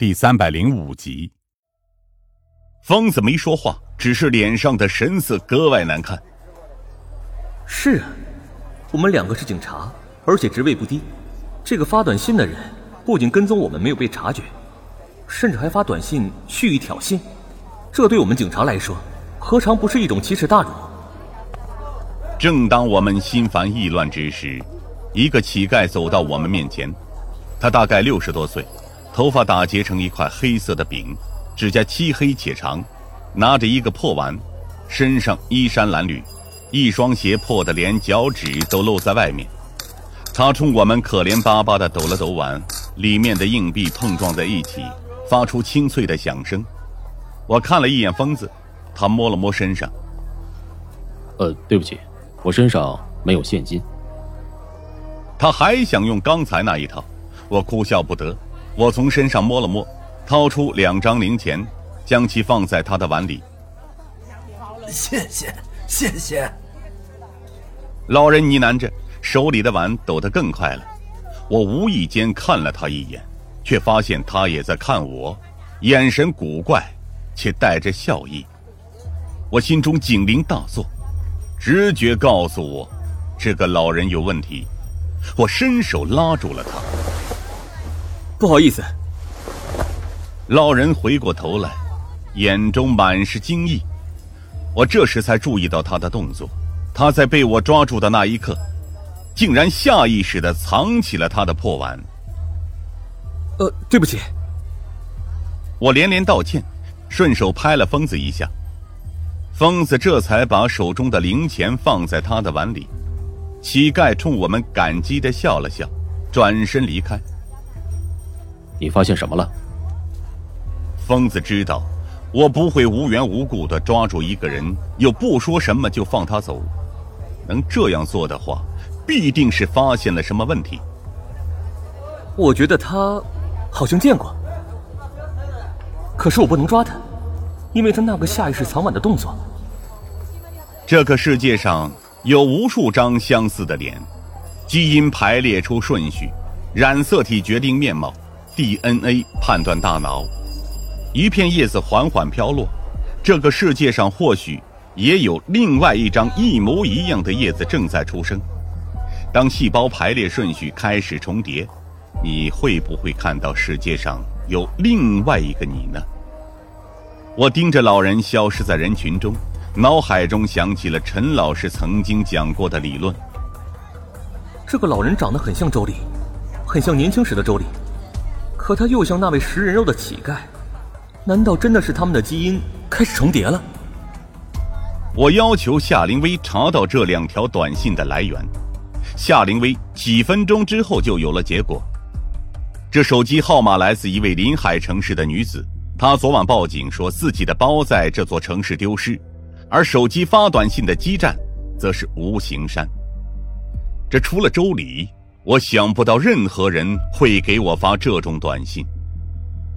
第三百零五集。疯子没说话，只是脸上的神色格外难看。是啊，我们两个是警察，而且职位不低。这个发短信的人不仅跟踪我们没有被察觉，甚至还发短信蓄意挑衅。这对我们警察来说，何尝不是一种奇耻大辱？正当我们心烦意乱之时，一个乞丐走到我们面前，他大概六十多岁。头发打结成一块黑色的饼，指甲漆黑且长，拿着一个破碗，身上衣衫褴褛，一双鞋破的连脚趾都露在外面。他冲我们可怜巴巴地抖了抖碗，里面的硬币碰撞在一起，发出清脆的响声。我看了一眼疯子，他摸了摸身上，呃，对不起，我身上没有现金。他还想用刚才那一套，我哭笑不得。我从身上摸了摸，掏出两张零钱，将其放在他的碗里。谢谢，谢谢。老人呢喃着，手里的碗抖得更快了。我无意间看了他一眼，却发现他也在看我，眼神古怪，且带着笑意。我心中警铃大作，直觉告诉我，这个老人有问题。我伸手拉住了他。不好意思，老人回过头来，眼中满是惊异。我这时才注意到他的动作，他在被我抓住的那一刻，竟然下意识的藏起了他的破碗。呃，对不起。我连连道歉，顺手拍了疯子一下，疯子这才把手中的零钱放在他的碗里。乞丐冲我们感激的笑了笑，转身离开。你发现什么了？疯子知道，我不会无缘无故的抓住一个人，又不说什么就放他走。能这样做的话，必定是发现了什么问题。我觉得他好像见过，可是我不能抓他，因为他那个下意识藏碗的动作。这个世界上有无数张相似的脸，基因排列出顺序，染色体决定面貌。DNA 判断大脑，一片叶子缓缓飘落，这个世界上或许也有另外一张一模一样的叶子正在出生。当细胞排列顺序开始重叠，你会不会看到世界上有另外一个你呢？我盯着老人消失在人群中，脑海中想起了陈老师曾经讲过的理论。这个老人长得很像周丽，很像年轻时的周丽。可他又像那位食人肉的乞丐，难道真的是他们的基因开始重叠了？我要求夏灵薇查到这两条短信的来源。夏灵薇几分钟之后就有了结果。这手机号码来自一位临海城市的女子，她昨晚报警说自己的包在这座城市丢失，而手机发短信的基站则是无形山。这除了周礼。我想不到任何人会给我发这种短信。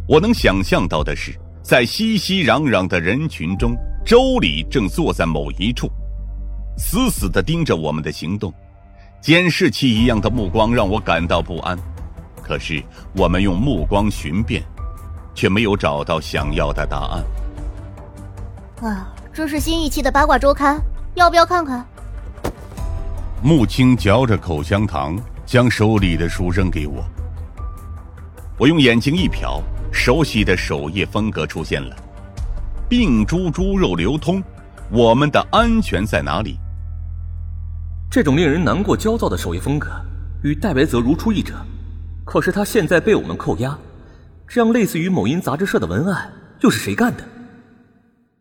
我能想象到的是，在熙熙攘攘的人群中，周礼正坐在某一处，死死地盯着我们的行动，监视器一样的目光让我感到不安。可是我们用目光寻遍，却没有找到想要的答案。啊，这是新一期的八卦周刊，要不要看看？穆青嚼着口香糖。将手里的书扔给我，我用眼睛一瞟，熟悉的首页风格出现了。病猪猪肉流通，我们的安全在哪里？这种令人难过、焦躁的首页风格与戴维泽如出一辙。可是他现在被我们扣押，这样类似于某音杂志社的文案又是谁干的？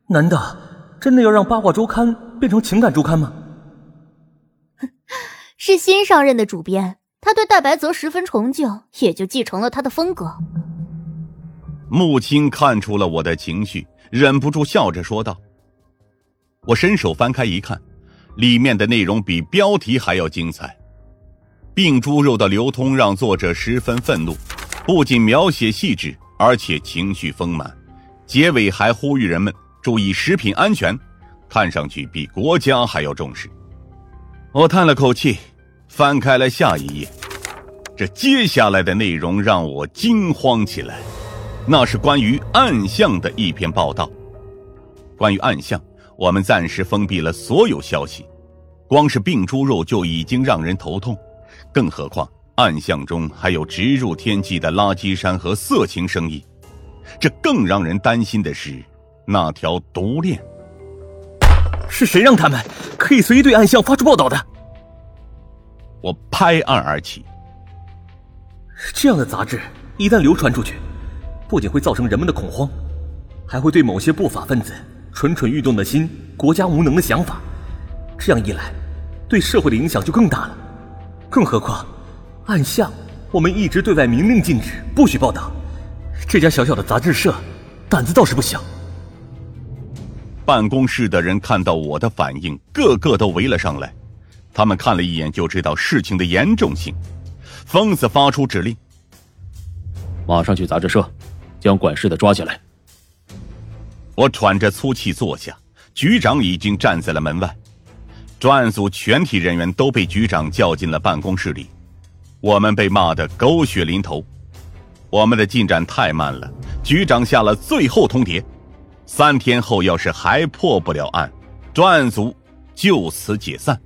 难道真的要让八卦周刊变成情感周刊吗？是新上任的主编，他对戴白泽十分崇敬，也就继承了他的风格。穆青看出了我的情绪，忍不住笑着说道：“我伸手翻开一看，里面的内容比标题还要精彩。病猪肉的流通让作者十分愤怒，不仅描写细致，而且情绪丰满，结尾还呼吁人们注意食品安全，看上去比国家还要重视。”我叹了口气。翻开了下一页，这接下来的内容让我惊慌起来。那是关于暗巷的一篇报道。关于暗巷，我们暂时封闭了所有消息。光是病猪肉就已经让人头痛，更何况暗巷中还有直入天际的垃圾山和色情生意。这更让人担心的是，那条毒链。是谁让他们可以随意对暗巷发出报道的？我拍案而起。这样的杂志一旦流传出去，不仅会造成人们的恐慌，还会对某些不法分子蠢蠢欲动的心、国家无能的想法，这样一来，对社会的影响就更大了。更何况，暗巷我们一直对外明令禁止，不许报道。这家小小的杂志社，胆子倒是不小。办公室的人看到我的反应，个个都围了上来。他们看了一眼就知道事情的严重性。疯子发出指令：“马上去杂志社，将管事的抓起来。”我喘着粗气坐下，局长已经站在了门外。专案组全体人员都被局长叫进了办公室里。我们被骂得狗血淋头。我们的进展太慢了，局长下了最后通牒。三天后，要是还破不了案，专案组就此解散。